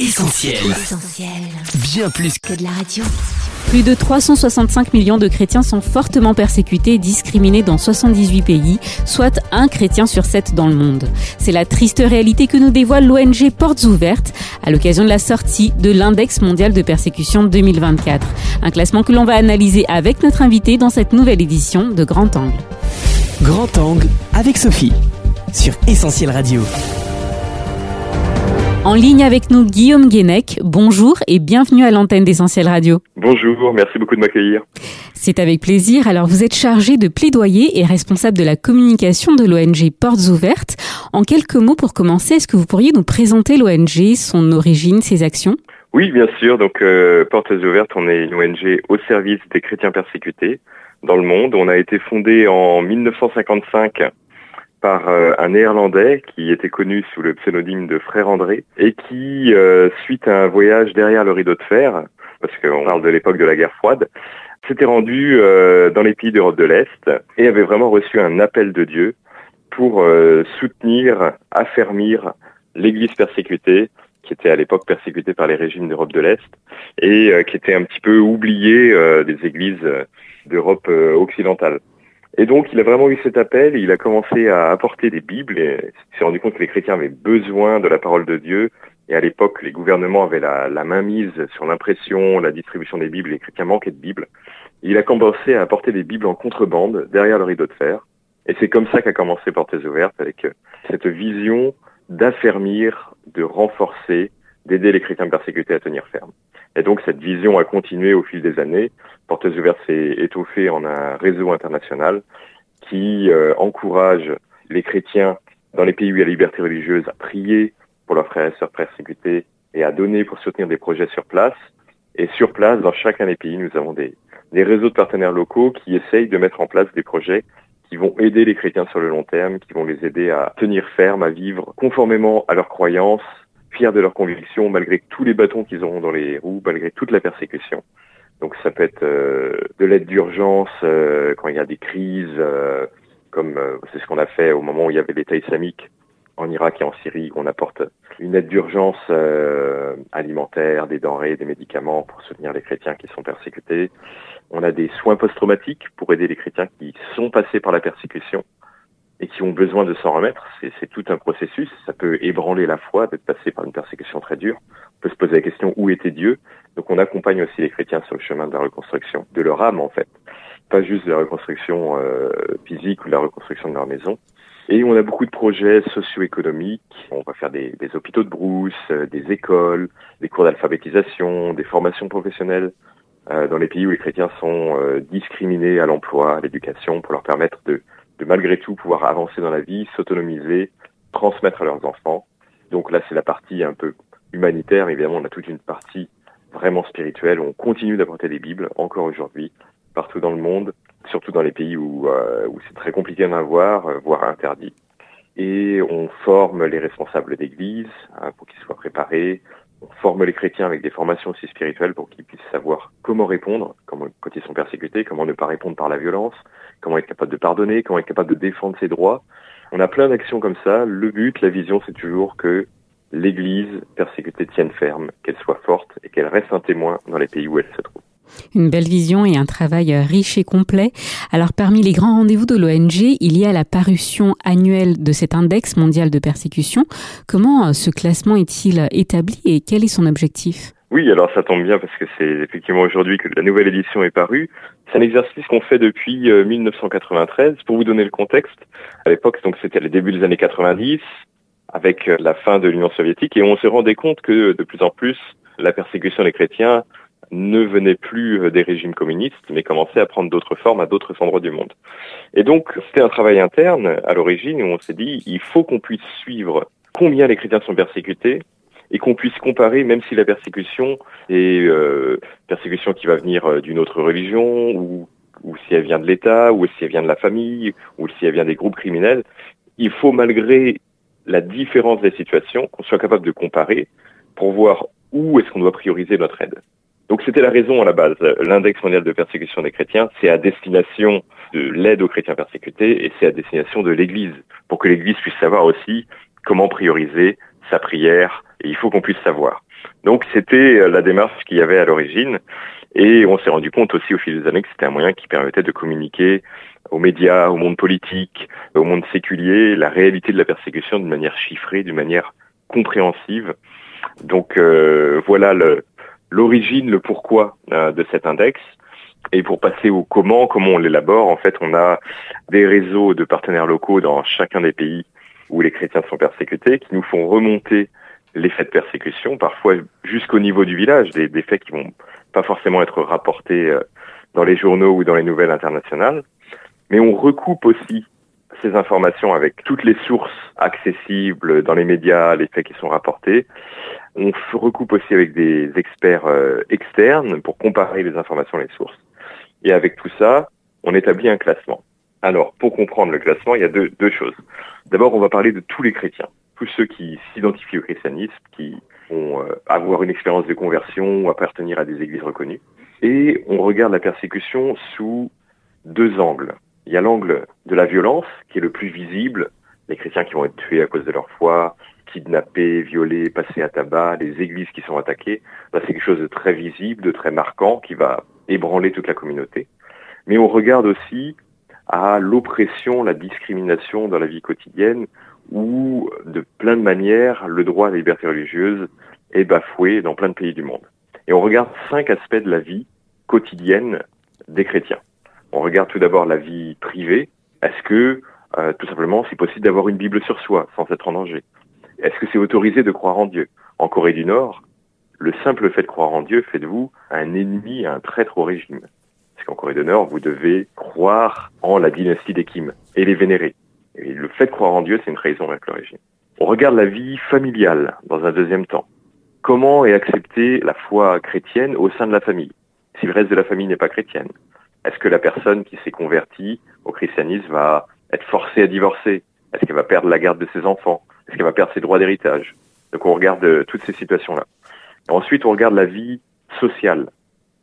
Essentiel. Bien plus que de la radio. Plus de 365 millions de chrétiens sont fortement persécutés et discriminés dans 78 pays, soit un chrétien sur sept dans le monde. C'est la triste réalité que nous dévoile l'ONG Portes Ouvertes à l'occasion de la sortie de l'Index mondial de persécution 2024. Un classement que l'on va analyser avec notre invité dans cette nouvelle édition de Grand Angle. Grand Angle avec Sophie sur Essentiel Radio. En ligne avec nous, Guillaume Guénec. Bonjour et bienvenue à l'antenne d'Essentiel Radio. Bonjour, merci beaucoup de m'accueillir. C'est avec plaisir. Alors, vous êtes chargé de plaidoyer et responsable de la communication de l'ONG Portes Ouvertes. En quelques mots pour commencer, est-ce que vous pourriez nous présenter l'ONG, son origine, ses actions? Oui, bien sûr. Donc, euh, Portes Ouvertes, on est une ONG au service des chrétiens persécutés dans le monde. On a été fondé en 1955 par euh, un néerlandais qui était connu sous le pseudonyme de Frère André et qui, euh, suite à un voyage derrière le rideau de fer, parce qu'on parle de l'époque de la guerre froide, s'était rendu euh, dans les pays d'Europe de l'Est et avait vraiment reçu un appel de Dieu pour soutenir, affermir l'Église persécutée, qui était à l'époque persécutée par les régimes d'Europe de l'Est et qui était un petit peu oubliée des églises d'Europe occidentale. Et donc, il a vraiment eu cet appel, il a commencé à apporter des Bibles, et il s'est rendu compte que les chrétiens avaient besoin de la parole de Dieu, et à l'époque, les gouvernements avaient la, la main mise sur l'impression, la distribution des Bibles, les chrétiens manquaient de Bibles. il a commencé à apporter des Bibles en contrebande, derrière le rideau de fer, et c'est comme ça qu'a commencé Portes Ouvertes, avec euh, cette vision d'affermir, de renforcer, d'aider les chrétiens persécutés à tenir ferme. Et donc cette vision a continué au fil des années. Portes ouvertes s'est étoffée en un réseau international qui euh, encourage les chrétiens dans les pays où il y a liberté religieuse à prier pour leurs frères et sœurs persécutés et à donner pour soutenir des projets sur place. Et sur place, dans chacun des pays, nous avons des, des réseaux de partenaires locaux qui essayent de mettre en place des projets qui vont aider les chrétiens sur le long terme, qui vont les aider à tenir ferme, à vivre conformément à leurs croyances, fiers de leurs convictions malgré tous les bâtons qu'ils auront dans les roues, malgré toute la persécution. Donc ça peut être euh, de l'aide d'urgence euh, quand il y a des crises, euh, comme c'est ce qu'on a fait au moment où il y avait l'État islamique en Irak et en Syrie. On apporte une aide d'urgence alimentaire, des denrées, des médicaments pour soutenir les chrétiens qui sont persécutés. On a des soins post-traumatiques pour aider les chrétiens qui sont passés par la persécution et qui ont besoin de s'en remettre. C'est tout un processus. Ça peut ébranler la foi d'être passé par une persécution très dure. On peut se poser la question où était Dieu? Donc on accompagne aussi les chrétiens sur le chemin de la reconstruction de leur âme en fait, pas juste de la reconstruction euh, physique ou de la reconstruction de leur maison. Et on a beaucoup de projets socio-économiques. On va faire des, des hôpitaux de brousse, euh, des écoles, des cours d'alphabétisation, des formations professionnelles euh, dans les pays où les chrétiens sont euh, discriminés à l'emploi, à l'éducation, pour leur permettre de de malgré tout pouvoir avancer dans la vie, s'autonomiser, transmettre à leurs enfants. Donc là, c'est la partie un peu humanitaire. Évidemment, on a toute une partie vraiment spirituelle. On continue d'apporter des Bibles encore aujourd'hui, partout dans le monde, surtout dans les pays où, euh, où c'est très compliqué d'en avoir, euh, voire interdit. Et on forme les responsables d'église hein, pour qu'ils soient préparés. On forme les chrétiens avec des formations aussi spirituelles pour qu'ils puissent savoir comment répondre quand ils sont persécutés, comment ne pas répondre par la violence, comment être capable de pardonner, comment être capable de défendre ses droits. On a plein d'actions comme ça. Le but, la vision, c'est toujours que l'Église persécutée tienne ferme, qu'elle soit forte et qu'elle reste un témoin dans les pays où elle se trouve. Une belle vision et un travail riche et complet. Alors parmi les grands rendez-vous de l'ONG, il y a la parution annuelle de cet index mondial de persécution. Comment euh, ce classement est-il établi et quel est son objectif? Oui, alors ça tombe bien parce que c'est effectivement aujourd'hui que la nouvelle édition est parue. C'est un exercice qu'on fait depuis 1993. Euh, Pour vous donner le contexte, à l'époque, donc c'était les débuts des années 90, avec euh, la fin de l'Union soviétique, et on se rendait compte que de plus en plus, la persécution des chrétiens ne venait plus euh, des régimes communistes, mais commençait à prendre d'autres formes à d'autres endroits du monde. Et donc, c'était un travail interne à l'origine où on s'est dit, il faut qu'on puisse suivre combien les chrétiens sont persécutés, et qu'on puisse comparer, même si la persécution est euh, persécution qui va venir euh, d'une autre religion, ou, ou si elle vient de l'État, ou si elle vient de la famille, ou si elle vient des groupes criminels, il faut malgré la différence des situations qu'on soit capable de comparer pour voir où est-ce qu'on doit prioriser notre aide. Donc c'était la raison à la base. L'index mondial de persécution des chrétiens, c'est à destination de l'aide aux chrétiens persécutés et c'est à destination de l'Église, pour que l'Église puisse savoir aussi comment prioriser sa prière, et il faut qu'on puisse savoir. Donc c'était la démarche qu'il y avait à l'origine. Et on s'est rendu compte aussi au fil des années que c'était un moyen qui permettait de communiquer aux médias, au monde politique, au monde séculier, la réalité de la persécution d'une manière chiffrée, d'une manière compréhensive. Donc euh, voilà l'origine, le, pourquoi euh, de cet index. Et pour passer au comment, comment on l'élabore, en fait, on a des réseaux de partenaires locaux dans chacun des pays où les chrétiens sont persécutés, qui nous font remonter les faits de persécution, parfois jusqu'au niveau du village, des, des, faits qui vont pas forcément être rapportés euh, dans les journaux ou dans les nouvelles internationales. Mais on recoupe aussi ces informations avec toutes les sources accessibles dans les médias, les faits qui sont rapportés. On recoupe aussi avec des experts euh, externes pour comparer les informations et les sources. Et avec tout ça, on établit un classement. Alors, pour comprendre le classement, il y a deux, deux choses. D'abord, on va parler de tous les chrétiens, tous ceux qui s'identifient au christianisme, qui vont euh, avoir une expérience de conversion ou appartenir à des églises reconnues. Et on regarde la persécution sous deux angles. Il y a l'angle de la violence, qui est le plus visible, les chrétiens qui vont être tués à cause de leur foi, kidnappés, violés, passés à tabac, les églises qui sont attaquées. c'est quelque chose de très visible, de très marquant, qui va ébranler toute la communauté. Mais on regarde aussi à l'oppression, la discrimination dans la vie quotidienne, où de plein de manières, le droit à la liberté religieuse est bafoué dans plein de pays du monde. Et on regarde cinq aspects de la vie quotidienne des chrétiens. On regarde tout d'abord la vie privée. Est-ce que, euh, tout simplement, c'est possible d'avoir une Bible sur soi sans être en danger? Est-ce que c'est autorisé de croire en Dieu? En Corée du Nord, le simple fait de croire en Dieu fait de vous un ennemi, un traître au régime. Parce qu'en Corée du Nord, vous devez croire en la dynastie des Kim et les vénérer. Et le fait de croire en Dieu, c'est une trahison avec le régime. On regarde la vie familiale dans un deuxième temps. Comment est acceptée la foi chrétienne au sein de la famille? Si le reste de la famille n'est pas chrétienne Est-ce que la personne qui s'est convertie au christianisme va être forcée à divorcer? Est-ce qu'elle va perdre la garde de ses enfants? Est-ce qu'elle va perdre ses droits d'héritage Donc on regarde euh, toutes ces situations-là. Ensuite, on regarde la vie sociale.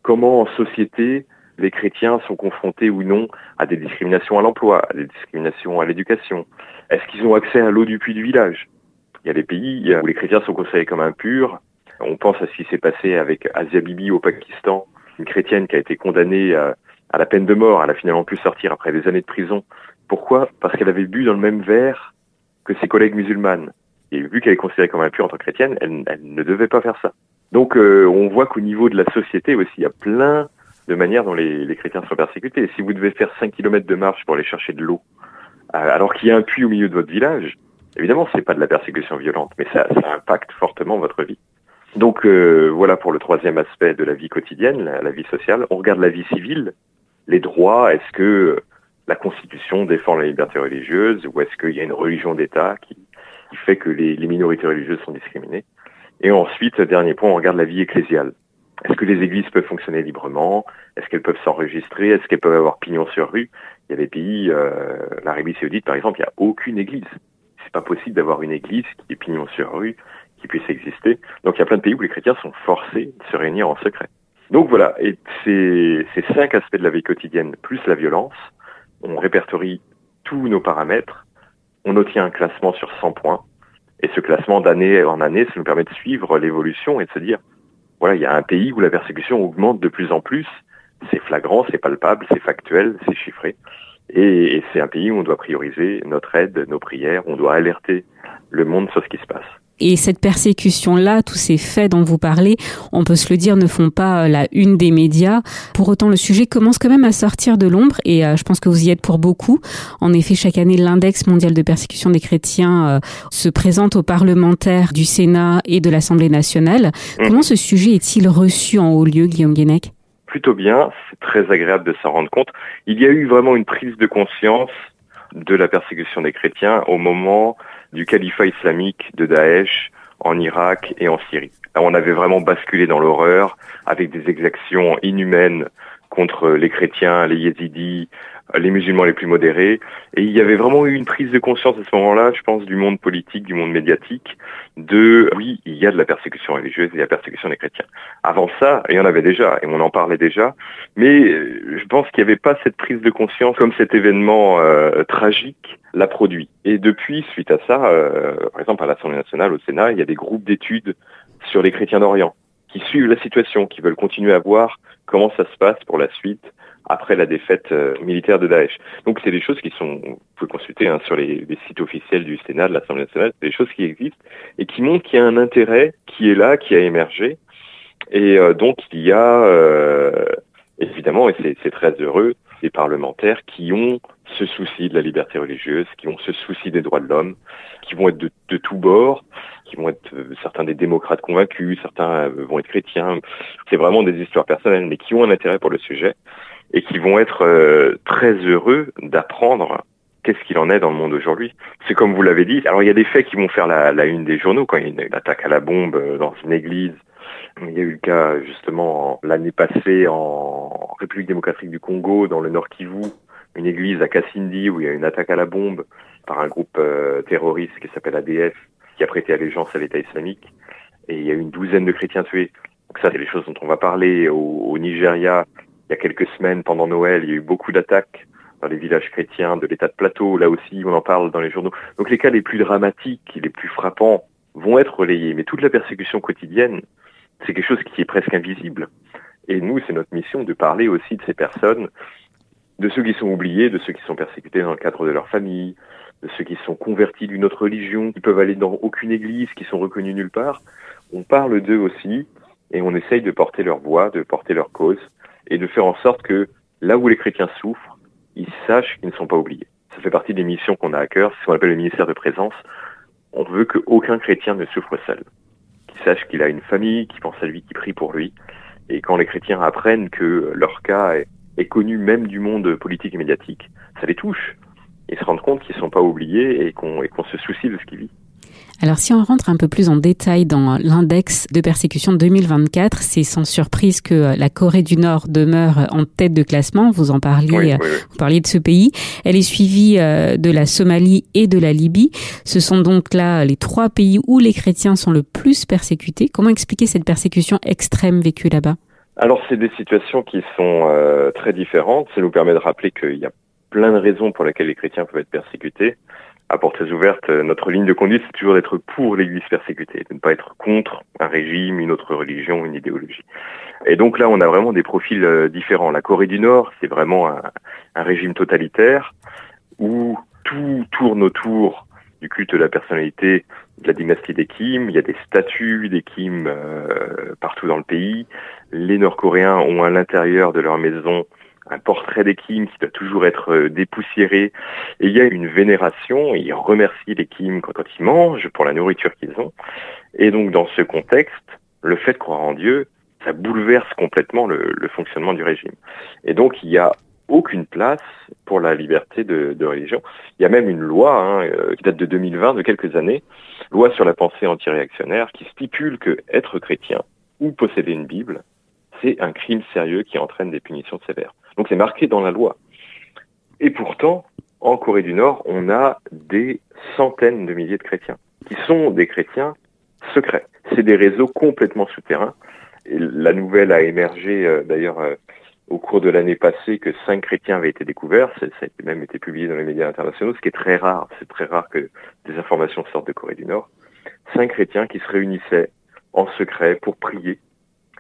Comment en société les chrétiens sont confrontés ou non à des discriminations à l'emploi, à des discriminations à l'éducation? Est-ce qu'ils ont accès à l'eau du puits du village? Il y a des pays où les chrétiens sont considérés comme impurs. On pense à ce qui s'est passé avec Asia Bibi au Pakistan, une chrétienne qui a été condamnée à, la peine de mort. Elle a finalement pu sortir après des années de prison. Pourquoi? Parce qu'elle avait bu dans le même verre que ses collègues musulmanes. Et vu qu'elle est considérée comme impure en tant que chrétienne, elle, ne devait pas faire ça. Donc euh, on voit qu'au niveau de la société aussi, il y a plein de manières dont les, chrétiens sont persécutés. si vous devez faire 5 km de marche pour aller chercher de l'eau, euh, alors qu'il y a un puits au milieu de votre village, évidemment, c'est pas de la persécution violente, mais ça, ça impacte fortement votre vie. Donc euh, voilà pour le troisième aspect de la vie quotidienne, la, vie sociale. On regarde la vie civile, les droits. Est-ce que la Constitution défend la liberté religieuse ou est-ce qu'il y a une religion d'État qui, fait que les, les, minorités religieuses sont discriminées? Et ensuite, dernier point, on regarde la vie ecclésiale. Est-ce que les églises peuvent fonctionner librement? Est-ce qu'elles peuvent s'enregistrer? Est-ce qu'elles peuvent avoir pignon sur rue? Il y a des pays, euh, l'Arabie Saoudite par exemple, il n'y a aucune église. C'est pas possible d'avoir une église qui est pignon sur rue, qui puisse exister. Donc il y a plein de pays où les chrétiens sont forcés de se réunir en secret. Donc voilà, et ces cinq aspects de la vie quotidienne, plus la violence, on répertorie tous nos paramètres, on obtient un classement sur 100 points, et ce classement d'année en année, ça nous permet de suivre l'évolution et de se dire, voilà, il y a un pays où la persécution augmente de plus en plus, c'est flagrant, c'est palpable, c'est factuel, c'est chiffré, et, c'est un pays où on doit prioriser notre aide, nos prières, on doit alerter le monde sur ce qui se passe. Et cette persécution-là, tous ces faits dont vous parlez, on peut se le dire, ne font pas euh, la une des médias. Pour autant, le sujet commence quand même à sortir de l'ombre et euh, je pense que vous y êtes pour beaucoup. En effet, chaque année, l'index mondial de persécution des chrétiens euh, se présente aux parlementaires du Sénat et de l'Assemblée nationale. Mmh. Comment ce sujet est-il reçu en haut lieu, Guillaume Guénec? Plutôt bien, c'est très agréable de s'en rendre compte. Il y a eu vraiment une prise de conscience de la persécution des chrétiens au moment du califat islamique de Daesh en Irak et en Syrie. On avait vraiment basculé dans l'horreur avec des exactions inhumaines contre les chrétiens, les yézidis, les musulmans les plus modérés. Et il y avait vraiment eu une prise de conscience à ce moment-là, je pense, du monde politique, du monde médiatique, de oui, il y a de la persécution religieuse, il y a la persécution des chrétiens. Avant ça, il y en avait déjà, et on en parlait déjà, mais euh, je pense qu'il n'y avait pas cette prise de conscience comme cet événement euh, tragique l'a produit. Et depuis, suite à ça, euh, par exemple à l'Assemblée nationale, au Sénat, il y a des groupes d'études sur les chrétiens d'Orient, qui suivent la situation, qui veulent continuer à voir comment ça se passe pour la suite après la défaite euh, militaire de Daesh. Donc c'est des choses qui sont, vous pouvez consulter hein, sur les, sites officiels du Sénat, de l'Assemblée nationale, c'est des choses qui existent et qui montrent qu'il y a un intérêt qui est là, qui a émergé. Et euh, donc il y a euh, évidemment, et c'est très heureux, des parlementaires qui ont ce souci de la liberté religieuse, qui ont ce souci des droits de l'homme, qui vont être de, tous bords, qui vont être euh, certains des démocrates convaincus, certains vont être chrétiens. C'est vraiment des histoires personnelles, mais qui ont un intérêt pour le sujet et qui vont être euh, très heureux d'apprendre qu'est-ce qu'il en est dans le monde aujourd'hui. C'est comme vous l'avez dit. Alors il y a des faits qui vont faire la, une des journaux quand il y a une, attaque à la bombe euh, dans une église. Il y a eu le cas justement l'année passée en République démocratique du Congo, dans le Nord Kivu, une église à Kassindi où il y a une attaque à la bombe par un groupe euh, terroriste qui s'appelle ADF, qui a prêté allégeance à l'État islamique. Et il y a eu une douzaine de chrétiens tués. Donc ça, c'est les choses dont on va parler. Au Nigeria, il y a quelques semaines, pendant Noël, il y a eu beaucoup d'attaques dans les villages chrétiens de l'état de plateau. Là aussi, on en parle dans les journaux. Donc les cas les plus dramatiques, les plus frappants vont être relayés. Mais toute la persécution quotidienne, c'est quelque chose qui est presque invisible. Et nous, c'est notre mission de parler aussi de ces personnes, de ceux qui sont oubliés, de ceux qui sont persécutés dans le cadre de leur famille, de ceux qui sont convertis d'une autre religion, qui peuvent aller dans aucune église, qui sont reconnus nulle part. On parle d'eux aussi et on essaye de porter leur voix, de porter leur cause et de faire en sorte que là où les chrétiens souffrent, ils sachent qu'ils ne sont pas oubliés. Ça fait partie des missions qu'on a à cœur, c'est ce qu'on appelle le ministère de présence. On veut qu'aucun chrétien ne souffre seul, sache qu'il a une famille, qui pense à lui, qui prie pour lui. Et quand les chrétiens apprennent que leur cas est, connu même du monde politique et médiatique, ça les touche. Ils se rendent compte qu'ils ne sont pas oubliés et qu'on qu se soucie de ce qu'ils vivent. Alors si on rentre un peu plus en détail dans l'index de persécution 2024, c'est sans surprise que euh, la Corée du Nord demeure en tête de classement. Vous en parliez, oui, oui, oui. vous parliez de ce pays. Elle est suivie euh, de la Somalie et de la Libye. Ce sont donc là les trois pays où les chrétiens sont le plus persécutés. Comment expliquer cette persécution extrême vécue là-bas? Alors c'est des situations qui sont euh, très différentes. Ça nous permet de rappeler qu'il y a plein de raisons pour lesquelles les chrétiens peuvent être persécutés à portes ouvertes, notre ligne de conduite, c'est toujours d'être pour l'Église persécutée, de ne pas être contre un régime, une autre religion, une idéologie. Et donc là, on a vraiment des profils euh, différents. La Corée du Nord, c'est vraiment un, un, régime totalitaire où tout tourne autour du culte de la personnalité de la dynastie des Kim. Il y a des statues des Kim euh, partout dans le pays. Les Nord-Coréens ont à l'intérieur de leur maison un portrait des Kim qui doit toujours être euh, dépoussiéré. Et il y a une vénération, et ils remercient les Kim quand, ils mangent pour la nourriture qu'ils ont. Et donc dans ce contexte, le fait de croire en Dieu, ça bouleverse complètement le, le fonctionnement du régime. Et donc il y a aucune place pour la liberté de, de religion. Il y a même une loi hein, euh, qui date de 2020, de quelques années, loi sur la pensée antiréactionnaire, qui stipule que être chrétien ou posséder une Bible, c'est un crime sérieux qui entraîne des punitions sévères. Donc c'est marqué dans la loi. Et pourtant, en Corée du Nord, on a des centaines de milliers de chrétiens qui sont des chrétiens secrets. C'est des réseaux complètement souterrains. Et la nouvelle a émergé euh, d'ailleurs euh, au cours de l'année passée que cinq chrétiens avaient été découverts. Ça a même été publié dans les médias internationaux, ce qui est très rare. C'est très rare que des informations sortent de Corée du Nord. Cinq chrétiens qui se réunissaient en secret pour prier.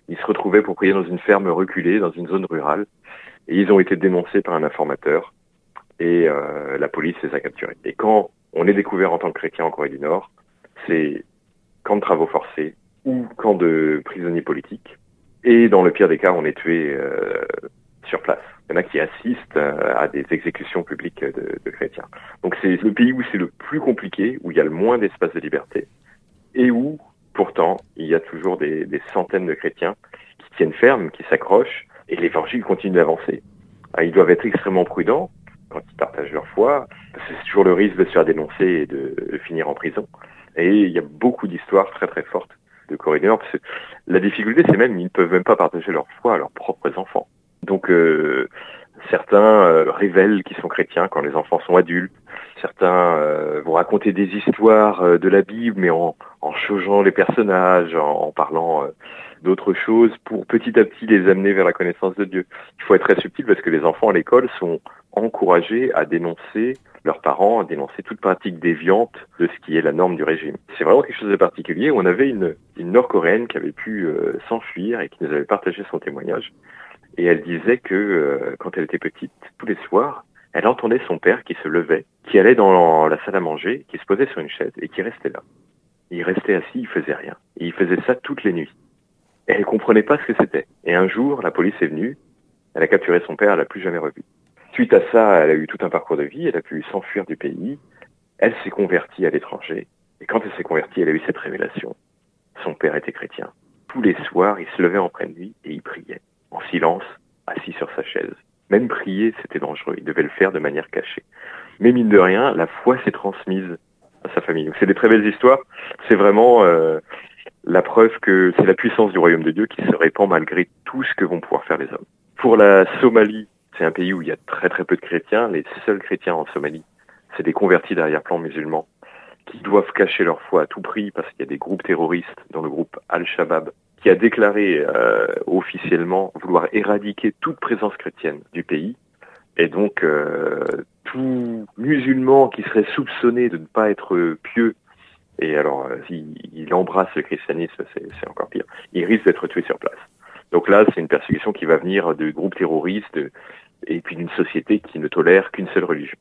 Ils se retrouvaient pour prier dans une ferme reculée, dans une zone rurale. Et ils ont été dénoncés par un informateur et euh, la police les a capturés. Et quand on est découvert en tant que chrétien en Corée du Nord, c'est camp de travaux forcés ou camp de prisonniers politiques. Et dans le pire des cas, on est tué euh, sur place. Il y en a qui assistent euh, à des exécutions publiques de, chrétiens. Donc c'est le pays où c'est le plus compliqué, où il y a le moins d'espace de liberté, et où pourtant il y a toujours des centaines de chrétiens qui tiennent ferme, qui s'accrochent, et l'évangile continue d'avancer. Ah, ils doivent être extrêmement prudents quand ils partagent leur foi, c'est toujours le risque de se faire dénoncer et de, finir en prison. Et il y a beaucoup d'histoires très très fortes de Corée la difficulté c'est même ils ne peuvent même pas partager leur foi à leurs propres enfants. Donc euh, Certains révèlent qu'ils sont chrétiens quand les enfants sont adultes. Certains vont raconter des histoires de la Bible, mais en, en changeant les personnages, en, parlant d'autres choses, pour petit à petit les amener vers la connaissance de Dieu. Il faut être très subtil parce que les enfants à l'école sont encouragés à dénoncer leurs parents, à dénoncer toute pratique déviante de ce qui est la norme du régime. C'est vraiment quelque chose de particulier. On avait une, Nord-Coréenne qui avait pu euh, s'enfuir et qui nous avait partagé son témoignage. Et elle disait que euh, quand elle était petite, tous les soirs, elle entendait son père qui se levait, qui allait dans la salle à manger, qui se posait sur une chaise et qui restait là. Il restait assis, il faisait rien. Et il faisait ça toutes les nuits. Et elle comprenait pas ce que c'était. Et un jour, la police est venue, elle a capturé son père, elle l'a plus jamais revu. Suite à ça, elle a eu tout un parcours de vie, elle a pu s'enfuir du pays, elle s'est convertie à l'étranger, et quand elle s'est convertie, elle a eu cette révélation. Son père était chrétien. Tous les soirs, il se levait en pleine nuit et il priait, en silence, assis sur sa chaise. Même prier, c'était dangereux, il devait le faire de manière cachée. Mais mine de rien, la foi s'est transmise à sa famille. Donc c'est des très belles histoires, c'est vraiment euh, la preuve que c'est la puissance du royaume de Dieu qui se répand malgré tout ce que vont pouvoir faire les hommes. Pour la Somalie, c'est un pays où il y a très très peu de chrétiens. Les seuls chrétiens en Somalie, c'est des convertis d'arrière-plan musulmans qui doivent cacher leur foi à tout prix parce qu'il y a des groupes terroristes, dont le groupe Al-Shabaab, qui a déclaré euh, officiellement vouloir éradiquer toute présence chrétienne du pays. Et donc, euh, tout musulman qui serait soupçonné de ne pas être pieux, et alors euh, s'il embrasse le christianisme, c'est encore pire, il risque d'être tué sur place. Donc là, c'est une persécution qui va venir de groupes terroristes, et puis d'une société qui ne tolère qu'une seule religion.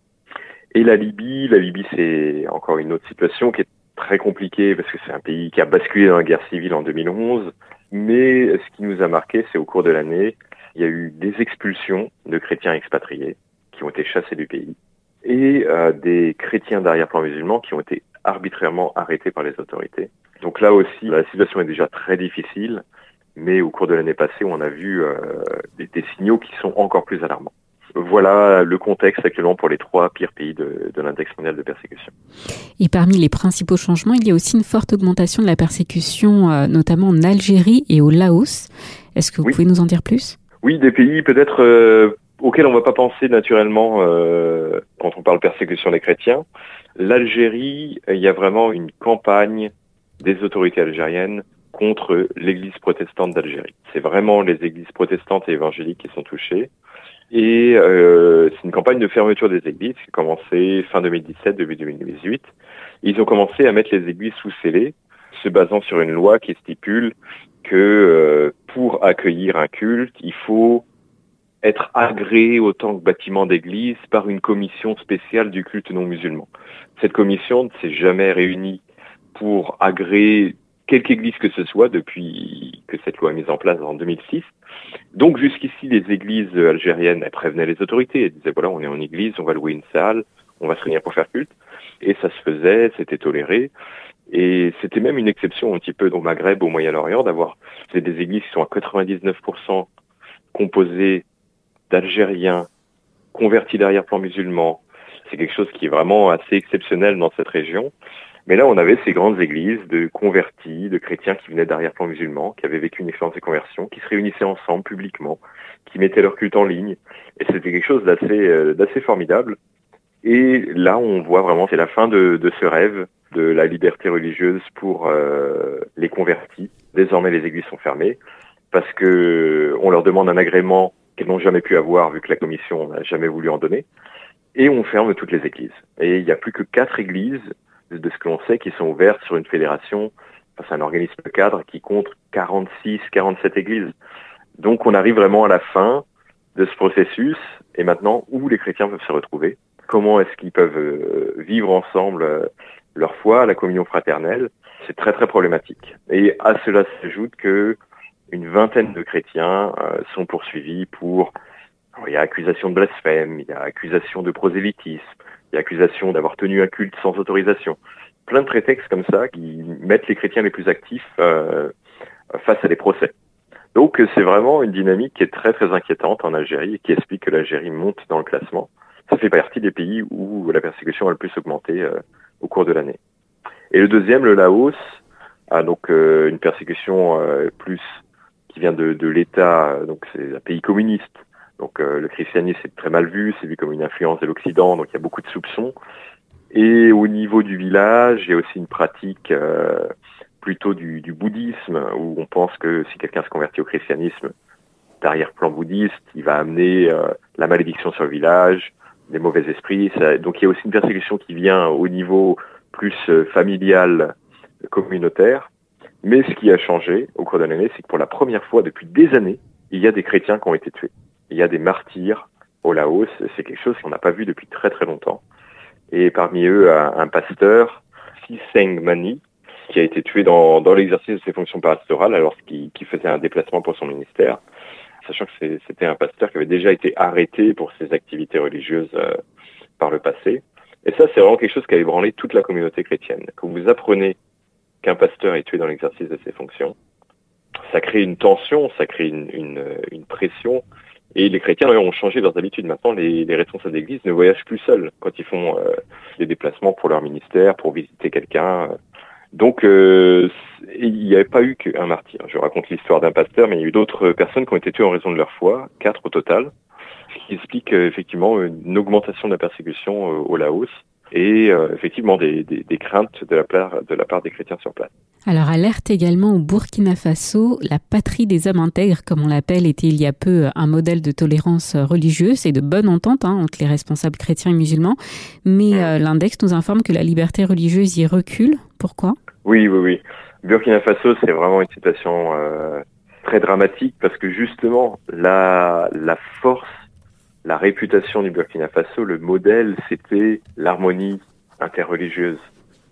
Et la Libye, la Libye c'est encore une autre situation qui est très compliquée parce que c'est un pays qui a basculé dans la guerre civile en 2011. Mais ce qui nous a marqué, c'est au cours de l'année, il y a eu des expulsions de chrétiens expatriés qui ont été chassés du pays et euh, des chrétiens d'arrière-plan musulmans qui ont été arbitrairement arrêtés par les autorités. Donc là aussi, la situation est déjà très difficile mais au cours de l'année passée, on a vu euh, des, des, signaux qui sont encore plus alarmants. Voilà le contexte actuellement pour les trois pires pays de, de l'index mondial de persécution. Et parmi les principaux changements, il y a aussi une forte augmentation de la persécution, euh, notamment en Algérie et au Laos. Est-ce que vous pouvez nous en dire plus? Oui, des pays peut-être euh, auxquels on ne va pas penser naturellement euh, quand on parle persécution des chrétiens. L'Algérie, il y a vraiment une campagne des autorités algériennes contre l'église protestante d'Algérie. C'est vraiment les églises protestantes et évangéliques qui sont touchées. Et euh, c'est une campagne de fermeture des églises qui a commencé fin 2017, début 2018. Ils ont commencé à mettre les églises sous scellés, se basant sur une loi qui stipule que euh, pour accueillir un culte, il faut être agréé autant que bâtiment d'église par une commission spéciale du culte non musulman. Cette commission ne s'est jamais réunie pour agréer quelque église que ce soit depuis que cette loi est mise en place en 2006. Donc jusqu'ici, les églises algériennes elles prévenaient les autorités. Elles disaient voilà, on est en église, on va louer une salle, on va se réunir pour faire culte. Et ça se faisait, c'était toléré. Et c'était même une exception un petit peu au Maghreb, au Moyen-Orient, d'avoir des églises qui sont à 99% composées d'Algériens convertis d'arrière-plan musulman. C'est quelque chose qui est vraiment assez exceptionnel dans cette région. Mais là, on avait ces grandes églises de convertis, de chrétiens qui venaient d'arrière-plan musulman, qui avaient vécu une expérience de conversion, qui se réunissaient ensemble publiquement, qui mettaient leur culte en ligne. Et c'était quelque chose d'assez euh, formidable. Et là, on voit vraiment, c'est la fin de, de, ce rêve de la liberté religieuse pour euh, les convertis. Désormais, les églises sont fermées parce que on leur demande un agrément qu'elles n'ont jamais pu avoir vu que la commission n'a jamais voulu en donner. Et on ferme toutes les églises. Et il n'y a plus que quatre églises de ce que l'on sait, qui sont ouvertes sur une fédération, enfin, c'est un organisme cadre qui compte 46, 47 églises. Donc on arrive vraiment à la fin de ce processus et maintenant où les chrétiens peuvent se retrouver, comment est-ce qu'ils peuvent euh, vivre ensemble euh, leur foi, la communion fraternelle, c'est très très problématique. Et à cela s'ajoute que une vingtaine de chrétiens euh, sont poursuivis pour il y a accusation de blasphème, il y a accusation de prosélytisme, il y a accusation d'avoir tenu un culte sans autorisation. Plein de prétextes comme ça qui mettent les chrétiens les plus actifs euh, face à des procès. Donc c'est vraiment une dynamique qui est très très inquiétante en Algérie et qui explique que l'Algérie monte dans le classement. Ça fait partie des pays où la persécution a le plus augmenté euh, au cours de l'année. Et le deuxième, le Laos, a donc euh, une persécution plus qui vient de, de l'État, donc c'est un pays communiste Donc le christianisme est très mal vu, c'est vu comme une influence de l'Occident, donc il y a beaucoup de soupçons. Et au niveau du village, il y a aussi une pratique plutôt du, du, bouddhisme, où on pense que si quelqu'un se convertit au christianisme, d'arrière-plan bouddhiste, il va amener la malédiction sur le village, des mauvais esprits. donc il y a aussi une persécution qui vient au niveau plus familial, communautaire. Mais ce qui a changé au cours de l'année, c'est que pour la première fois depuis des années, il y a des chrétiens qui ont été tués. Il y a des martyrs au Laos. C'est quelque chose qu'on n'a pas vu depuis très très longtemps. Et parmi eux, un pasteur, Seng Mani, qui a été tué dans, dans l'exercice de ses fonctions pastorales alors qu'il faisait un déplacement pour son ministère, sachant que c'était un pasteur qui avait déjà été arrêté pour ses activités religieuses euh, par le passé. Et ça, c'est vraiment quelque chose qui a ébranlé toute la communauté chrétienne. Quand vous apprenez qu'un pasteur est tué dans l'exercice de ses fonctions, ça crée une tension, ça crée une, une, une pression. Et les chrétiens ont changé leurs habitudes. Maintenant, les, les responsables d'église ne voyagent plus seuls quand ils font euh, des déplacements pour leur ministère, pour visiter quelqu'un. Donc, euh, il n'y avait pas eu qu'un martyr. Je raconte l'histoire d'un pasteur, mais il y a eu d'autres personnes qui ont été tuées en raison de leur foi, quatre au total, ce qui explique euh, effectivement une augmentation de la persécution euh, au Laos et euh, effectivement des, des, des, craintes de la, part, de la part des chrétiens sur place. Alors alerte également au Burkina Faso, la patrie des hommes intègres, comme on l'appelle, était il y a peu un modèle de tolérance religieuse et de bonne entente hein, entre les responsables chrétiens et musulmans. Mais euh, l'index nous informe que la liberté religieuse y recule. Pourquoi? Oui, oui, oui. Burkina Faso, c'est vraiment une situation euh, très dramatique parce que justement, la, la force la réputation du Burkina Faso, le modèle, c'était l'harmonie interreligieuse.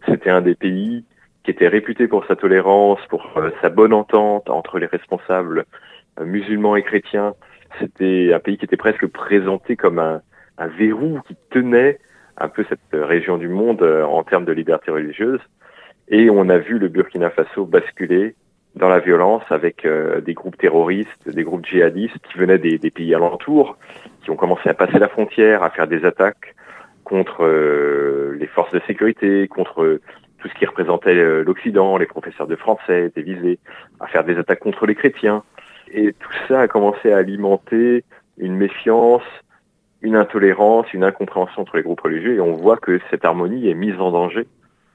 C'était un des pays qui était réputé pour sa tolérance, pour euh, sa bonne entente entre les responsables euh, musulmans et chrétiens. C'était un pays qui était presque présenté comme un, verrou qui tenait un peu cette région du monde euh, en termes de liberté religieuse. Et on a vu le Burkina Faso basculer dans la violence avec euh, des groupes terroristes, des groupes djihadistes qui venaient des, pays alentours, qui ont commencé à passer la frontière, à faire des attaques contre euh, les forces de sécurité, contre tout ce qui représentait euh, l'Occident, les professeurs de français étaient visés, à faire des attaques contre les chrétiens. Et tout ça a commencé à alimenter une méfiance, une intolérance, une incompréhension entre les groupes religieux, et on voit que cette harmonie est mise en danger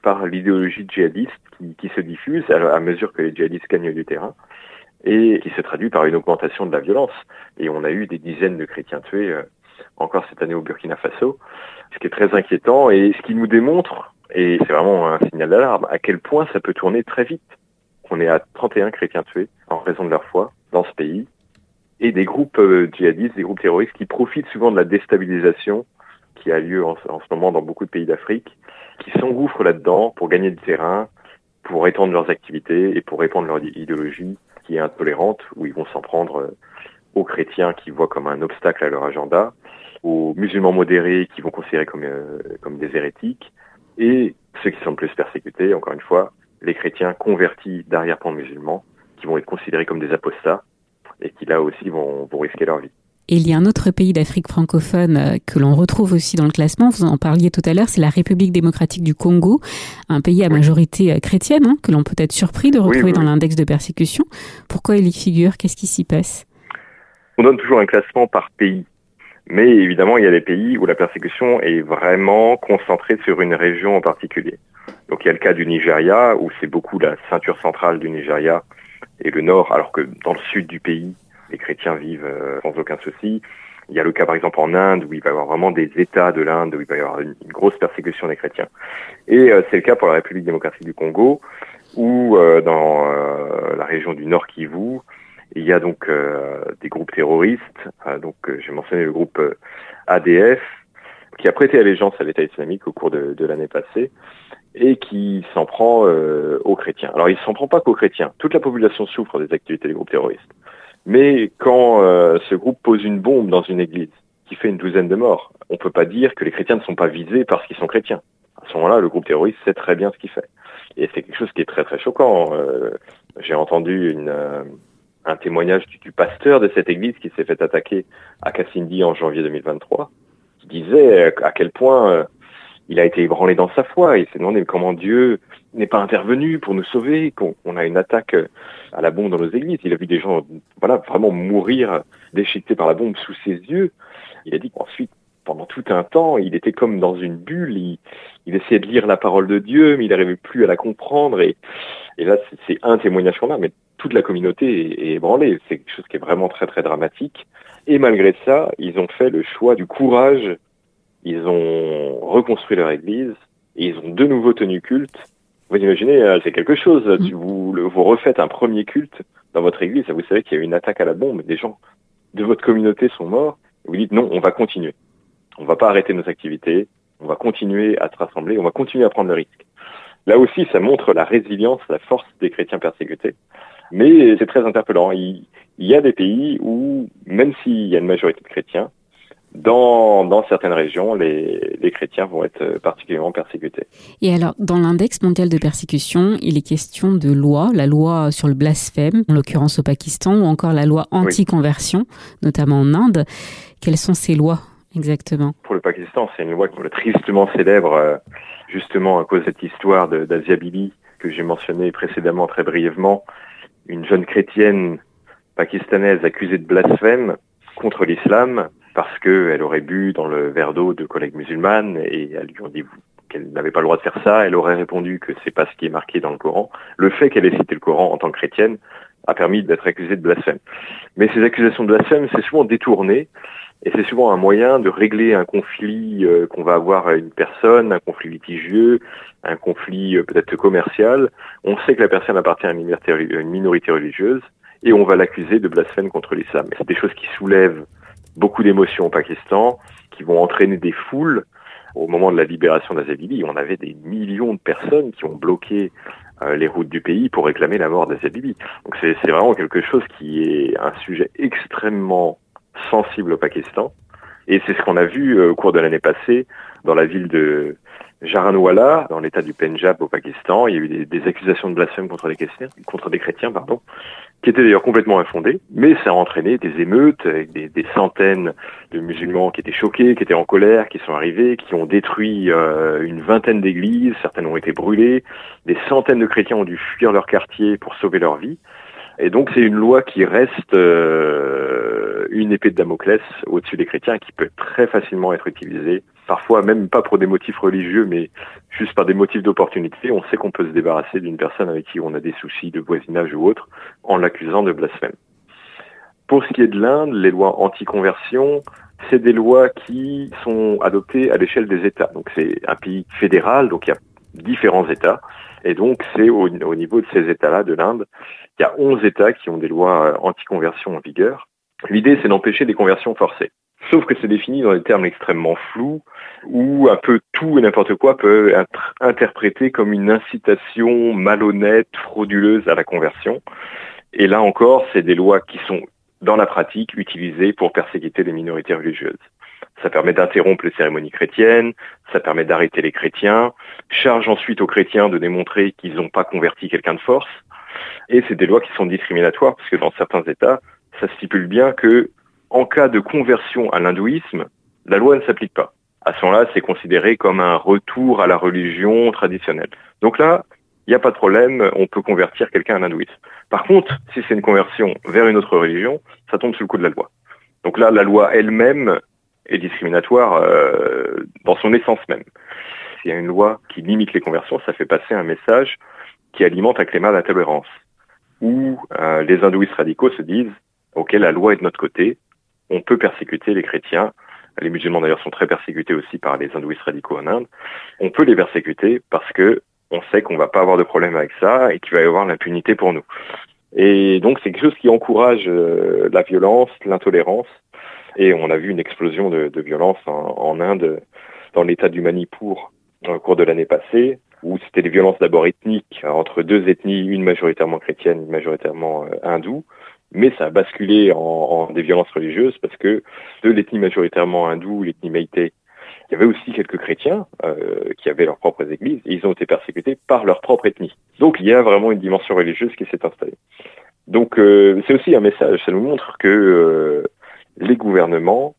par l'idéologie djihadiste qui, qui, se diffuse à, mesure que les djihadistes gagnent du terrain et qui se traduit par une augmentation de la violence. Et on a eu des dizaines de chrétiens tués euh, encore cette année au Burkina Faso, ce qui est très inquiétant et ce qui nous démontre, et c'est vraiment un signal d'alarme, à quel point ça peut tourner très vite. On est à 31 chrétiens tués en raison de leur foi dans ce pays et des groupes euh, djihadistes, des groupes terroristes qui profitent souvent de la déstabilisation qui a lieu en, ce moment dans beaucoup de pays d'Afrique qui s'engouffrent là-dedans pour gagner du terrain, pour étendre leurs activités et pour répandre leur idéologie qui est intolérante, où ils vont s'en prendre euh, aux chrétiens qui voient comme un obstacle à leur agenda, aux musulmans modérés qui vont considérer comme, euh, des hérétiques, et ceux qui sont le plus persécutés, encore une fois, les chrétiens convertis d'arrière-plan musulmans, qui vont être considérés comme des apostats, et qui là aussi vont risquer leur vie. Et il y a un autre pays d'Afrique francophone euh, que l'on retrouve aussi dans le classement, vous en parliez tout à l'heure, c'est la République démocratique du Congo, un pays à majorité euh, chrétienne, hein, que l'on peut être surpris de retrouver oui, oui. dans l'index de persécution. Pourquoi il y figure? Qu'est-ce qui s'y passe? On donne toujours un classement par pays. Mais évidemment, il y a des pays où la persécution est vraiment concentrée sur une région en particulier. Donc il y a le cas du Nigeria, où c'est beaucoup la ceinture centrale du Nigeria et le nord, alors que dans le sud du pays, les chrétiens vivent euh, sans aucun souci. Il y a le cas par exemple en Inde où il va y avoir vraiment des États de l'Inde où il va y avoir une, grosse persécution des chrétiens. Et euh, c'est le cas pour la République démocratique du Congo où euh, dans euh, la région du Nord Kivu, il y a donc euh, des groupes terroristes. donc j'ai mentionné le groupe ADF qui a prêté allégeance à l'État islamique au cours de, de l'année passée et qui s'en prend aux chrétiens. Alors il s'en prend pas qu'aux chrétiens. Toute la population souffre des activités des groupes terroristes. Mais quand euh, ce groupe pose une bombe dans une église qui fait une douzaine de morts, on ne peut pas dire que les chrétiens ne sont pas visés parce qu'ils sont chrétiens. À ce moment-là, le groupe terroriste sait très bien ce qu'il fait. Et c'est quelque chose qui est très très choquant. Euh, J'ai entendu une, euh, un témoignage du, du, pasteur de cette église qui s'est fait attaquer à Cassindi en janvier 2023, qui disait à quel point il a été ébranlé dans sa foi. Il s'est demandé comment Dieu n'est pas intervenu pour nous sauver, qu'on a une attaque à la bombe dans nos églises. Il a vu des gens, voilà, vraiment mourir déchiquetés par la bombe sous ses yeux. Il a dit qu'ensuite, pendant tout un temps, il était comme dans une bulle. Il, essayait de lire la parole de Dieu, mais il n'arrivait plus à la comprendre. Et, et là, c'est un témoignage qu'on a, mais toute la communauté est, est ébranlée. C'est quelque chose qui est vraiment très, très dramatique. Et malgré ça, ils ont fait le choix du courage. Ils ont reconstruit leur église et ils ont de nouveau tenu culte. Vous imaginez, euh, c'est quelque chose. Mm. Vous, vous refaites un premier culte dans votre église, vous savez qu'il y a eu une attaque à la bombe, des gens de votre communauté sont morts. Vous dites non, on va continuer. On va pas arrêter nos activités. On va continuer à se rassembler. On va continuer à prendre le risque. Là aussi, ça montre la résilience, la force des chrétiens persécutés. Mais c'est très interpellant. Il y a des pays où, même s'il y a une majorité de chrétiens, dans, dans certaines régions, les, les chrétiens vont être particulièrement persécutés. Et alors, dans l'index mondial de persécution, il est question de loi, la loi sur le blasphème, en l'occurrence au Pakistan, ou encore la loi anti-conversion, notamment en Inde. Quelles sont ces lois exactement? Pour le Pakistan, c'est une loi qui est tristement célèbre, euh, justement à cause de cette histoire d'Asia Bibi que j'ai mentionnée précédemment très brièvement. Une jeune chrétienne pakistanaise accusée de blasphème contre l'islam parce qu'elle aurait bu dans le verre d'eau de collègues musulmanes et elles lui ont dit qu'elle n'avait pas le droit de faire ça. Elle aurait répondu que c'est pas ce qui est marqué dans le Coran. Le fait qu'elle ait cité le Coran en tant que chrétienne a permis d'être accusée de blasphème. Mais ces accusations de blasphème, c'est souvent détourné et c'est souvent un moyen de régler un conflit euh, qu'on va avoir à une personne, un conflit litigieux, un conflit euh, peut-être commercial. On sait que la personne appartient à une minorité, religieuse et on va l'accuser de blasphème contre l'islam. C'est des choses qui soulèvent beaucoup d'émotions au Pakistan, qui vont entraîner des foules. Au moment de la libération d'Azabibi, on avait des millions de personnes qui ont bloqué euh, les routes du pays pour réclamer la mort d'Azabibi. Donc c'est vraiment quelque chose qui est un sujet extrêmement sensible au Pakistan. Et c'est ce qu'on a vu euh, au cours de l'année passée dans la ville de Jaranwala, dans l'état du Punjab au Pakistan. Il y a eu des, accusations de blasphème contre des chrétiens, contre pardon, qui étaient d'ailleurs complètement infondées. Mais ça a entraîné des émeutes avec des, des centaines de musulmans qui étaient choqués, qui étaient en colère, qui sont arrivés, qui ont détruit euh, une vingtaine d'églises, certaines ont été brûlées, des centaines de chrétiens ont dû fuir leur quartier pour sauver leur vie. Et donc c'est une loi qui reste euh, une épée de Damoclès au-dessus des chrétiens qui peut très facilement être utilisée, parfois même pas pour des motifs religieux, mais juste par des motifs d'opportunité. On sait qu'on peut se débarrasser d'une personne avec qui on a des soucis de voisinage ou autre en l'accusant de blasphème. Pour ce qui est de l'Inde, les lois anti-conversion, c'est des lois qui sont adoptées à l'échelle des États. Donc c'est un pays fédéral, donc il y a différents États. Et donc c'est au, au niveau de ces États-là de l'Inde, il y a 11 États qui ont des lois euh, anti-conversion en vigueur. L'idée, c'est d'empêcher des conversions forcées. Sauf que c'est défini dans des termes extrêmement flous, où un peu tout et n'importe quoi peut être interprété comme une incitation malhonnête, frauduleuse à la conversion. Et là encore, c'est des lois qui sont, dans la pratique, utilisées pour persécuter les minorités religieuses. Ça permet d'interrompre les cérémonies chrétiennes, ça permet d'arrêter les chrétiens, charge ensuite aux chrétiens de démontrer qu'ils n'ont pas converti quelqu'un de force. Et c'est des lois qui sont discriminatoires, parce que dans certains États, ça stipule bien que, en cas de conversion à l'hindouisme, la loi ne s'applique pas. À ce moment-là, c'est considéré comme un retour à la religion traditionnelle. Donc là, il n'y a pas de problème, on peut convertir quelqu'un à l'hindouisme. Par contre, si c'est une conversion vers une autre religion, ça tombe sous le coup de la loi. Donc là, la loi elle-même est discriminatoire euh, dans son essence même. S'il y a une loi qui limite les conversions, ça fait passer un message qui alimente un climat d'intolérance, où euh, les hindouistes radicaux se disent ok, la loi est de notre côté, on peut persécuter les chrétiens. Les musulmans d'ailleurs sont très persécutés aussi par les hindouistes radicaux en Inde. On peut les persécuter parce que on sait qu'on va pas avoir de problème avec ça et qu'il va y avoir l'impunité pour nous. Et donc c'est quelque chose qui encourage euh, la violence, l'intolérance. Et on a vu une explosion de, de violence en, en, Inde, dans l'état du Manipur, au cours de l'année passée, où c'était des violences d'abord ethniques entre deux ethnies, une majoritairement chrétienne, une majoritairement euh, hindoue, mais ça a basculé en, en, des violences religieuses parce que de l'ethnie majoritairement hindoue, l'ethnie Meïté, il y avait aussi quelques chrétiens euh, qui avaient leurs propres églises et ils ont été persécutés par leur propre ethnie. Donc il y a vraiment une dimension religieuse qui s'est installée. Donc euh, c'est aussi un message, ça nous montre que euh, les gouvernements,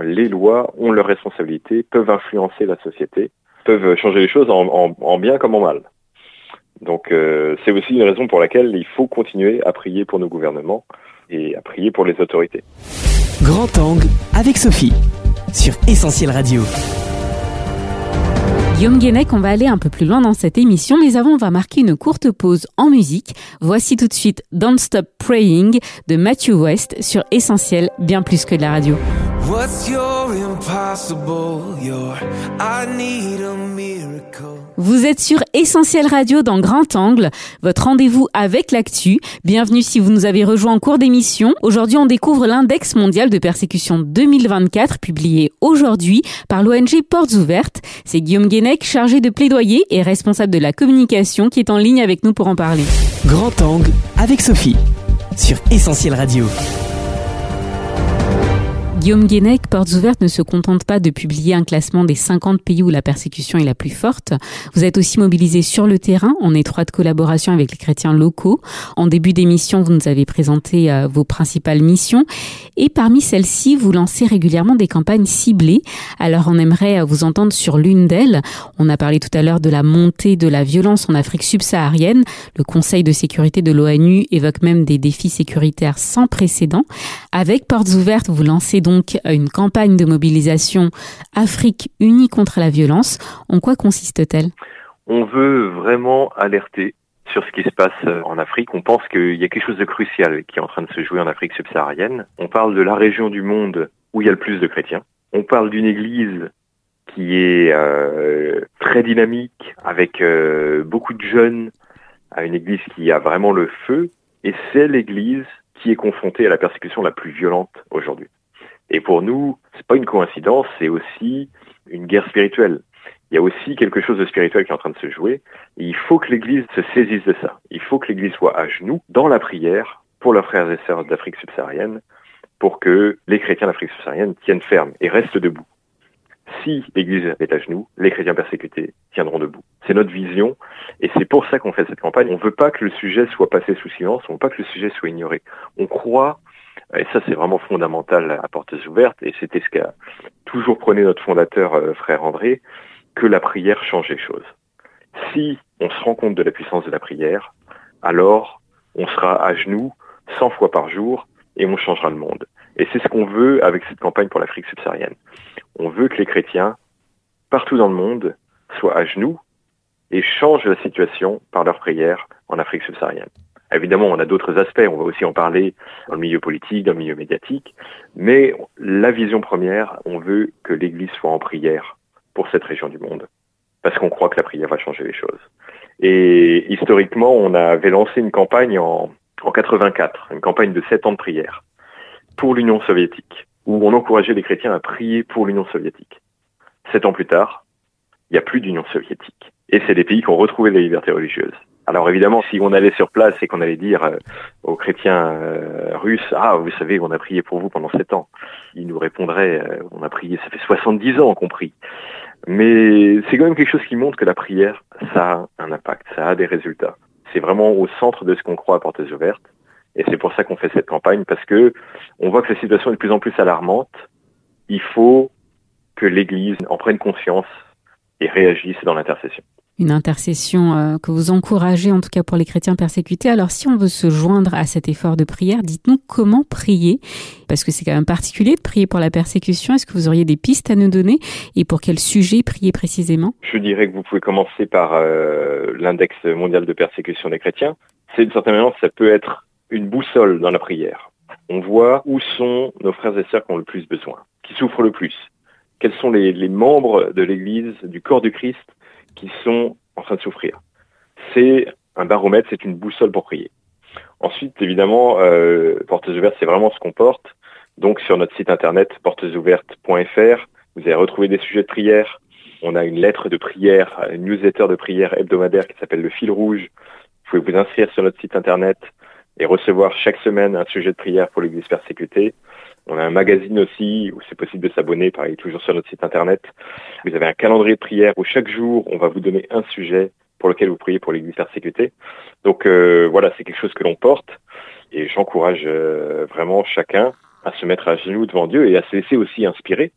les lois ont leurs responsabilités, peuvent influencer la société, peuvent changer les choses en, en, en bien comme en mal. Donc c'est aussi une raison pour laquelle il faut continuer à prier pour nos gouvernements et à prier pour les autorités. Grand Angle avec Sophie sur Essentiel Radio. Guillaume Guénec, on va aller un peu plus loin dans cette émission, mais avant on va marquer une courte pause en musique. Voici tout de suite Don't Stop Praying de Matthew West sur Essentiel, bien plus que de la radio. Vous êtes sur Essentiel Radio dans Grand Angle, votre rendez-vous avec l'actu. Bienvenue si vous nous avez rejoint en cours d'émission. Aujourd'hui, on découvre l'index mondial de persécution 2024 publié aujourd'hui par l'ONG Portes Ouvertes. C'est Guillaume Guénec, chargé de plaidoyer et responsable de la communication qui est en ligne avec nous pour en parler. Grand Angle avec Sophie sur Essentiel Radio. Guillaume Guénec, Portes Ouvertes ne se contente pas de publier un classement des 50 pays où la persécution est la plus forte. Vous êtes aussi mobilisé sur le terrain en étroite collaboration avec les chrétiens locaux. En début d'émission, vous nous avez présenté euh, vos principales missions et parmi celles-ci, vous lancez régulièrement des campagnes ciblées. Alors on aimerait euh, vous entendre sur l'une d'elles. On a parlé tout à l'heure de la montée de la violence en Afrique subsaharienne. Le Conseil de sécurité de l'ONU évoque même des défis sécuritaires sans précédent. Avec Portes Ouvertes, vous lancez donc donc une campagne de mobilisation Afrique unie contre la violence. En quoi consiste-t-elle? On veut vraiment alerter sur ce qui se passe en Afrique. On pense qu'il y a quelque chose de crucial qui est en train de se jouer en Afrique subsaharienne. On parle de la région du monde où il y a le plus de chrétiens. On parle d'une église qui est euh, très dynamique, avec euh, beaucoup de jeunes, à une église qui a vraiment le feu, et c'est l'église qui est confrontée à la persécution la plus violente aujourd'hui. Et pour nous, c'est pas une coïncidence, c'est aussi une guerre spirituelle. Il y a aussi quelque chose de spirituel qui est en train de se jouer. Il faut que l'Église se saisisse de ça. Il faut que l'Église soit à genoux dans la prière pour leurs frères et sœurs d'Afrique subsaharienne, pour que les chrétiens d'Afrique subsaharienne tiennent ferme et restent debout. Si l'Église est à genoux, les chrétiens persécutés tiendront debout. C'est notre vision et c'est pour ça qu'on fait cette campagne. On ne veut pas que le sujet soit passé sous silence, on ne veut pas que le sujet soit ignoré. On croit et ça, c'est vraiment fondamental à portes ouvertes. Et c'était ce qu'a toujours prôné notre fondateur, euh, frère André, que la prière change les choses. Si on se rend compte de la puissance de la prière, alors on sera à genoux 100 fois par jour et on changera le monde. Et c'est ce qu'on veut avec cette campagne pour l'Afrique subsaharienne. On veut que les chrétiens, partout dans le monde, soient à genoux et changent la situation par leur prière en Afrique subsaharienne. Évidemment, on a d'autres aspects, on va aussi en parler dans le milieu politique, dans le milieu médiatique, mais la vision première, on veut que l'Église soit en prière pour cette région du monde, parce qu'on croit que la prière va changer les choses. Et historiquement, on avait lancé une campagne en, en 84, une campagne de sept ans de prière pour l'Union soviétique, où on encourageait les chrétiens à prier pour l'Union soviétique. Sept ans plus tard, il n'y a plus d'Union soviétique. Et c'est des pays qui ont retrouvé la liberté religieuse. Alors évidemment, si on allait sur place et qu'on allait dire euh, aux chrétiens euh, russes, ah, vous savez, on a prié pour vous pendant sept ans, ils nous répondraient, euh, on a prié, ça fait 70 ans qu'on prie. Mais c'est quand même quelque chose qui montre que la prière, ça a un impact, ça a des résultats. C'est vraiment au centre de ce qu'on croit à Portes Ouvertes. Et c'est pour ça qu'on fait cette campagne, parce que on voit que la situation est de plus en plus alarmante. Il faut que l'Église en prenne conscience et réagisse dans l'intercession une intercession euh, que vous encouragez, en tout cas pour les chrétiens persécutés. Alors, si on veut se joindre à cet effort de prière, dites-nous comment prier, parce que c'est quand même particulier de prier pour la persécution. Est-ce que vous auriez des pistes à nous donner et pour quel sujet prier précisément? Je dirais que vous pouvez commencer par euh, l'index mondial de persécution des chrétiens. C'est d'une certaine manière, ça peut être une boussole dans la prière. On voit où sont nos frères et sœurs qui ont le plus besoin, qui souffrent le plus. Quels sont les, les membres de l'Église, du corps du Christ, qui sont en train de souffrir. C'est un baromètre, c'est une boussole pour prier. Ensuite, évidemment, euh, Portes ouvertes, c'est vraiment ce qu'on porte. Donc, sur notre site internet, portesouvertes.fr, vous allez retrouver des sujets de prière. On a une lettre de prière, une newsletter de prière hebdomadaire qui s'appelle Le Fil Rouge. Vous pouvez vous inscrire sur notre site internet et recevoir chaque semaine un sujet de prière pour l'Église persécutée. On a un magazine aussi où c'est possible de s'abonner, pareil, toujours sur notre site internet. Vous avez un calendrier de prière où chaque jour, on va vous donner un sujet pour lequel vous priez pour l'Église persécutée. Donc euh, voilà, c'est quelque chose que l'on porte et j'encourage euh, vraiment chacun à se mettre à genoux devant Dieu et à se laisser aussi inspirer.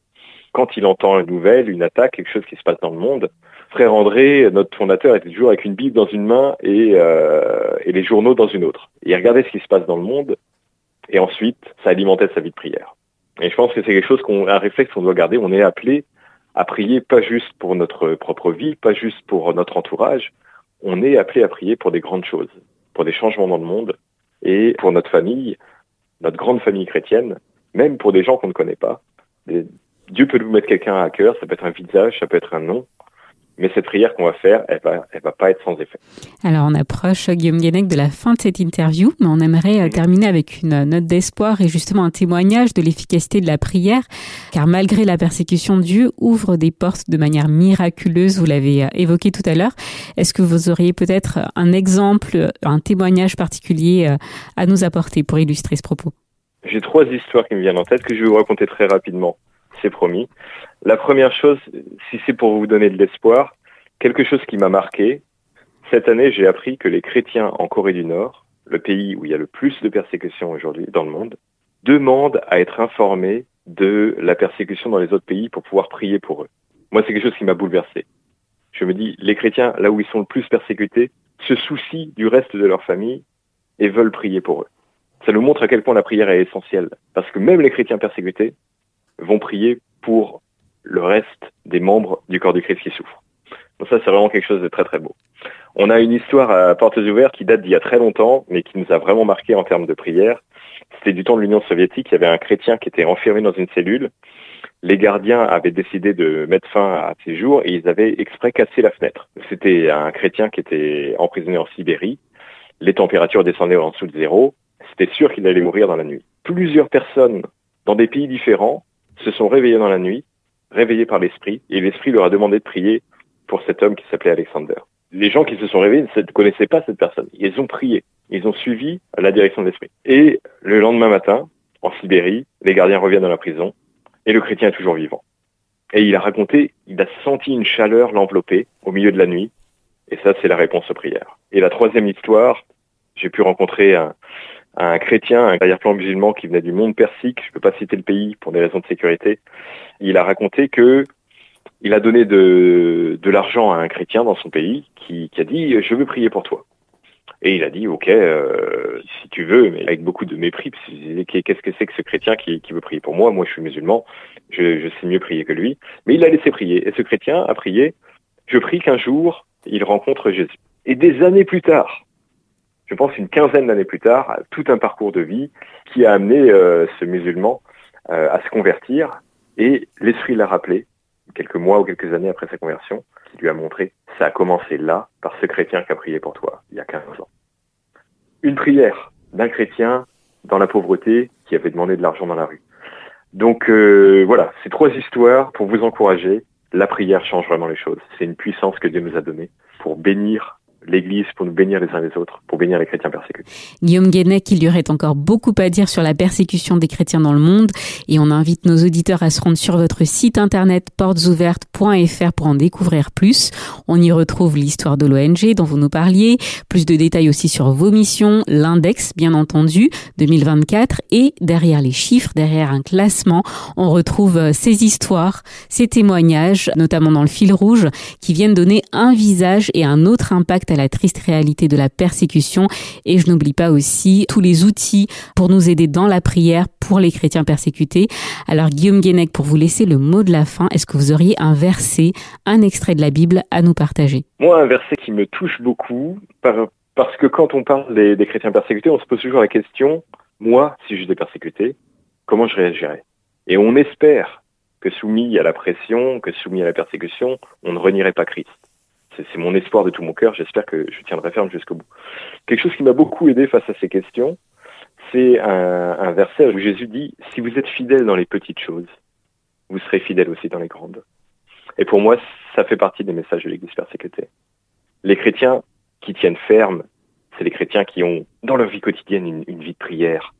quand il entend une nouvelle, une attaque, quelque chose qui se passe dans le monde, Frère André, notre fondateur, était toujours avec une Bible dans une main et, euh, et les journaux dans une autre. il regardait ce qui se passe dans le monde et ensuite, ça alimentait sa vie de prière. Et je pense que c'est quelque chose qu'on, un réflexe qu'on doit garder. On est appelé à prier pas juste pour notre propre vie, pas juste pour notre entourage. On est appelé à prier pour des grandes choses, pour des changements dans le monde et pour notre famille, notre grande famille chrétienne, même pour des gens qu'on ne connaît pas. Dieu peut nous mettre quelqu'un à cœur, ça peut être un visage, ça peut être un nom, mais cette prière qu'on va faire, elle va, elle va pas être sans effet. Alors, on approche, Guillaume Guénec, de la fin de cette interview, mais on aimerait euh, terminer avec une note d'espoir et justement un témoignage de l'efficacité de la prière, car malgré la persécution, Dieu ouvre des portes de manière miraculeuse, vous l'avez euh, évoqué tout à l'heure. Est-ce que vous auriez peut-être un exemple, un témoignage particulier euh, à nous apporter pour illustrer ce propos? J'ai trois histoires qui me viennent en tête que je vais vous raconter très rapidement promis. La première chose, si c'est pour vous donner de l'espoir, quelque chose qui m'a marqué, cette année j'ai appris que les chrétiens en Corée du Nord, le pays où il y a le plus de persécutions aujourd'hui dans le monde, demandent à être informés de la persécution dans les autres pays pour pouvoir prier pour eux. Moi, c'est quelque chose qui m'a bouleversé. Je me dis, les chrétiens, là où ils sont le plus persécutés, se soucient du reste de leur famille et veulent prier pour eux. Ça nous montre à quel point la prière est essentielle. Parce que même les chrétiens persécutés vont prier pour le reste des membres du corps du Christ qui souffrent. Donc ça, c'est vraiment quelque chose de très très beau. On a une histoire à portes ouvertes qui date d'il y a très longtemps, mais qui nous a vraiment marqué en termes de prière. C'était du temps de l'Union soviétique. Il y avait un chrétien qui était enfermé dans une cellule. Les gardiens avaient décidé de mettre fin à ses jours et ils avaient exprès cassé la fenêtre. C'était un chrétien qui était emprisonné en Sibérie. Les températures descendaient en dessous de zéro. C'était sûr qu'il allait mourir dans la nuit. Plusieurs personnes dans des pays différents se sont réveillés dans la nuit, réveillés par l'esprit, et l'esprit leur a demandé de prier pour cet homme qui s'appelait Alexander. Les gens qui se sont réveillés ne connaissaient pas cette personne. Ils ont prié. Ils ont suivi la direction de l'esprit. Et le lendemain matin, en Sibérie, les gardiens reviennent dans la prison et le chrétien est toujours vivant. Et il a raconté, il a senti une chaleur l'envelopper au milieu de la nuit. Et ça, c'est la réponse aux prières. Et la troisième histoire, j'ai pu rencontrer un, un chrétien, un arrière-plan musulman qui venait du monde persique, je ne peux pas citer le pays pour des raisons de sécurité, il a raconté que il a donné de, de l'argent à un chrétien dans son pays qui, a dit je veux prier pour toi. Et il a dit ok euh, si tu veux, mais avec beaucoup de mépris. Qu'est-ce que c'est que ce chrétien qui, qui, veut prier pour moi? Moi je suis musulman, je, je sais mieux prier que lui. Mais il l'a laissé prier. Et ce chrétien a prié je prie qu'un jour il rencontre Jésus. Et des années plus tard, je pense une quinzaine d'années plus tard, tout un parcours de vie qui a amené euh, ce musulman euh, à se convertir. Et l'esprit l'a rappelé, quelques mois ou quelques années après sa conversion, qui lui a montré, ça a commencé là, par ce chrétien qui a prié pour toi, il y a 15 ans. Une prière d'un chrétien dans la pauvreté qui avait demandé de l'argent dans la rue. Donc euh, voilà, ces trois histoires pour vous encourager. La prière change vraiment les choses. C'est une puissance que Dieu nous a donnée pour bénir l'Église pour nous bénir les uns les autres, pour bénir les chrétiens persécutés. Guillaume Guénec, il y aurait encore beaucoup à dire sur la persécution des chrétiens dans le monde et on invite nos auditeurs à se rendre sur votre site internet portesouvertes.fr pour en découvrir plus. On y retrouve l'histoire de l'ONG dont vous nous parliez, plus de détails aussi sur vos missions, l'index bien entendu 2024 et derrière les chiffres, derrière un classement, on retrouve euh, ces histoires, ces témoignages, notamment dans le fil rouge, qui viennent donner un visage et un autre impact à la triste réalité de la persécution. Et je n'oublie pas aussi tous les outils pour nous aider dans la prière pour les chrétiens persécutés. Alors Guillaume Guénec, pour vous laisser le mot de la fin, est-ce que vous auriez un verset, un extrait de la Bible à nous partager? Moi, un verset qui me touche beaucoup, parce que quand on parle des, chrétiens persécutés, on se pose toujours la question, moi, si j'étais persécuté, comment je réagirais? Et on espère que soumis à la pression, que soumis à la persécution, on ne renierait pas Christ c'est mon espoir de tout mon cœur. J'espère que je tiendrai ferme jusqu'au bout. Quelque chose qui m'a beaucoup aidé face à ces questions, c'est un, verset où Jésus dit Si vous êtes fidèle dans les petites choses, vous serez fidèle aussi dans les grandes. Et pour moi, ça fait partie des messages de l'Église persécutée. Les chrétiens qui tiennent ferme, c'est les chrétiens qui ont dans leur vie quotidienne une, vie de prière,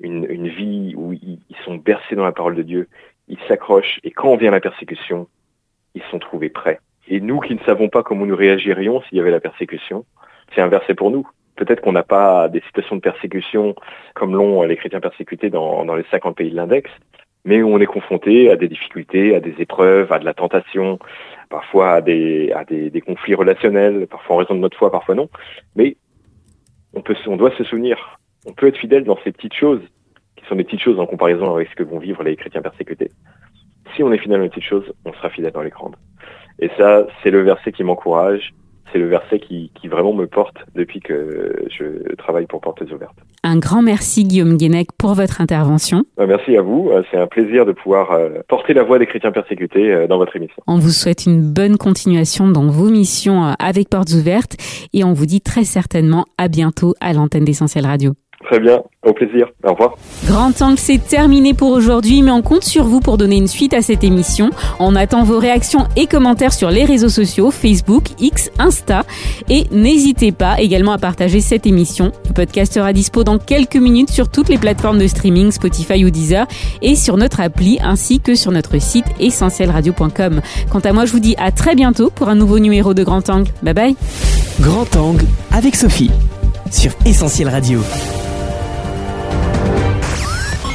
une, vie où ils sont bercés dans la parole de Dieu, ils s'accrochent et quand vient la persécution, ils sont trouvés prêts et nous qui ne savons pas comment nous réagirions s'il y avait la persécution, c'est inversé pour nous. Peut-être qu'on n'a pas des situations de persécution comme l'ont les chrétiens persécutés dans, les 50 pays de l'index, mais on est confronté à des difficultés, à des épreuves, à de la tentation, parfois à des conflits relationnels, parfois en raison de notre foi, parfois non. Mais on peut, on doit se souvenir, on peut être fidèle dans ces petites choses, qui sont des petites choses en comparaison avec ce que vont vivre les chrétiens persécutés. Si on est fidèle dans les petites choses, on sera fidèle dans les grandes. Et ça, c'est le verset qui m'encourage, c'est le verset qui, qui, vraiment me porte depuis que je travaille pour Portes Ouvertes. Un grand merci Guillaume Guénec pour votre intervention. Euh, merci à vous, euh, c'est un plaisir de pouvoir euh, porter la voix des chrétiens persécutés dans votre émission. On vous souhaite une bonne continuation dans vos missions avec Portes Ouvertes et on vous dit très certainement à bientôt à l'antenne d'Essentiel Radio. Très bien, au plaisir. Au revoir. Grand Angle, c'est terminé pour aujourd'hui, mais on compte sur vous pour donner une suite à cette émission. On attend vos réactions et commentaires sur les réseaux sociaux, Facebook, X, Insta. Et n'hésitez pas également à partager cette émission. Le podcast sera dispo dans quelques minutes sur toutes les plateformes de streaming, Spotify ou Deezer, et sur notre appli, ainsi que sur notre site essentielradio.com. Quant à moi, je vous dis à très bientôt pour un nouveau numéro de Grand Angle. Bye bye. Grand Angle avec Sophie sur Essentiel Radio.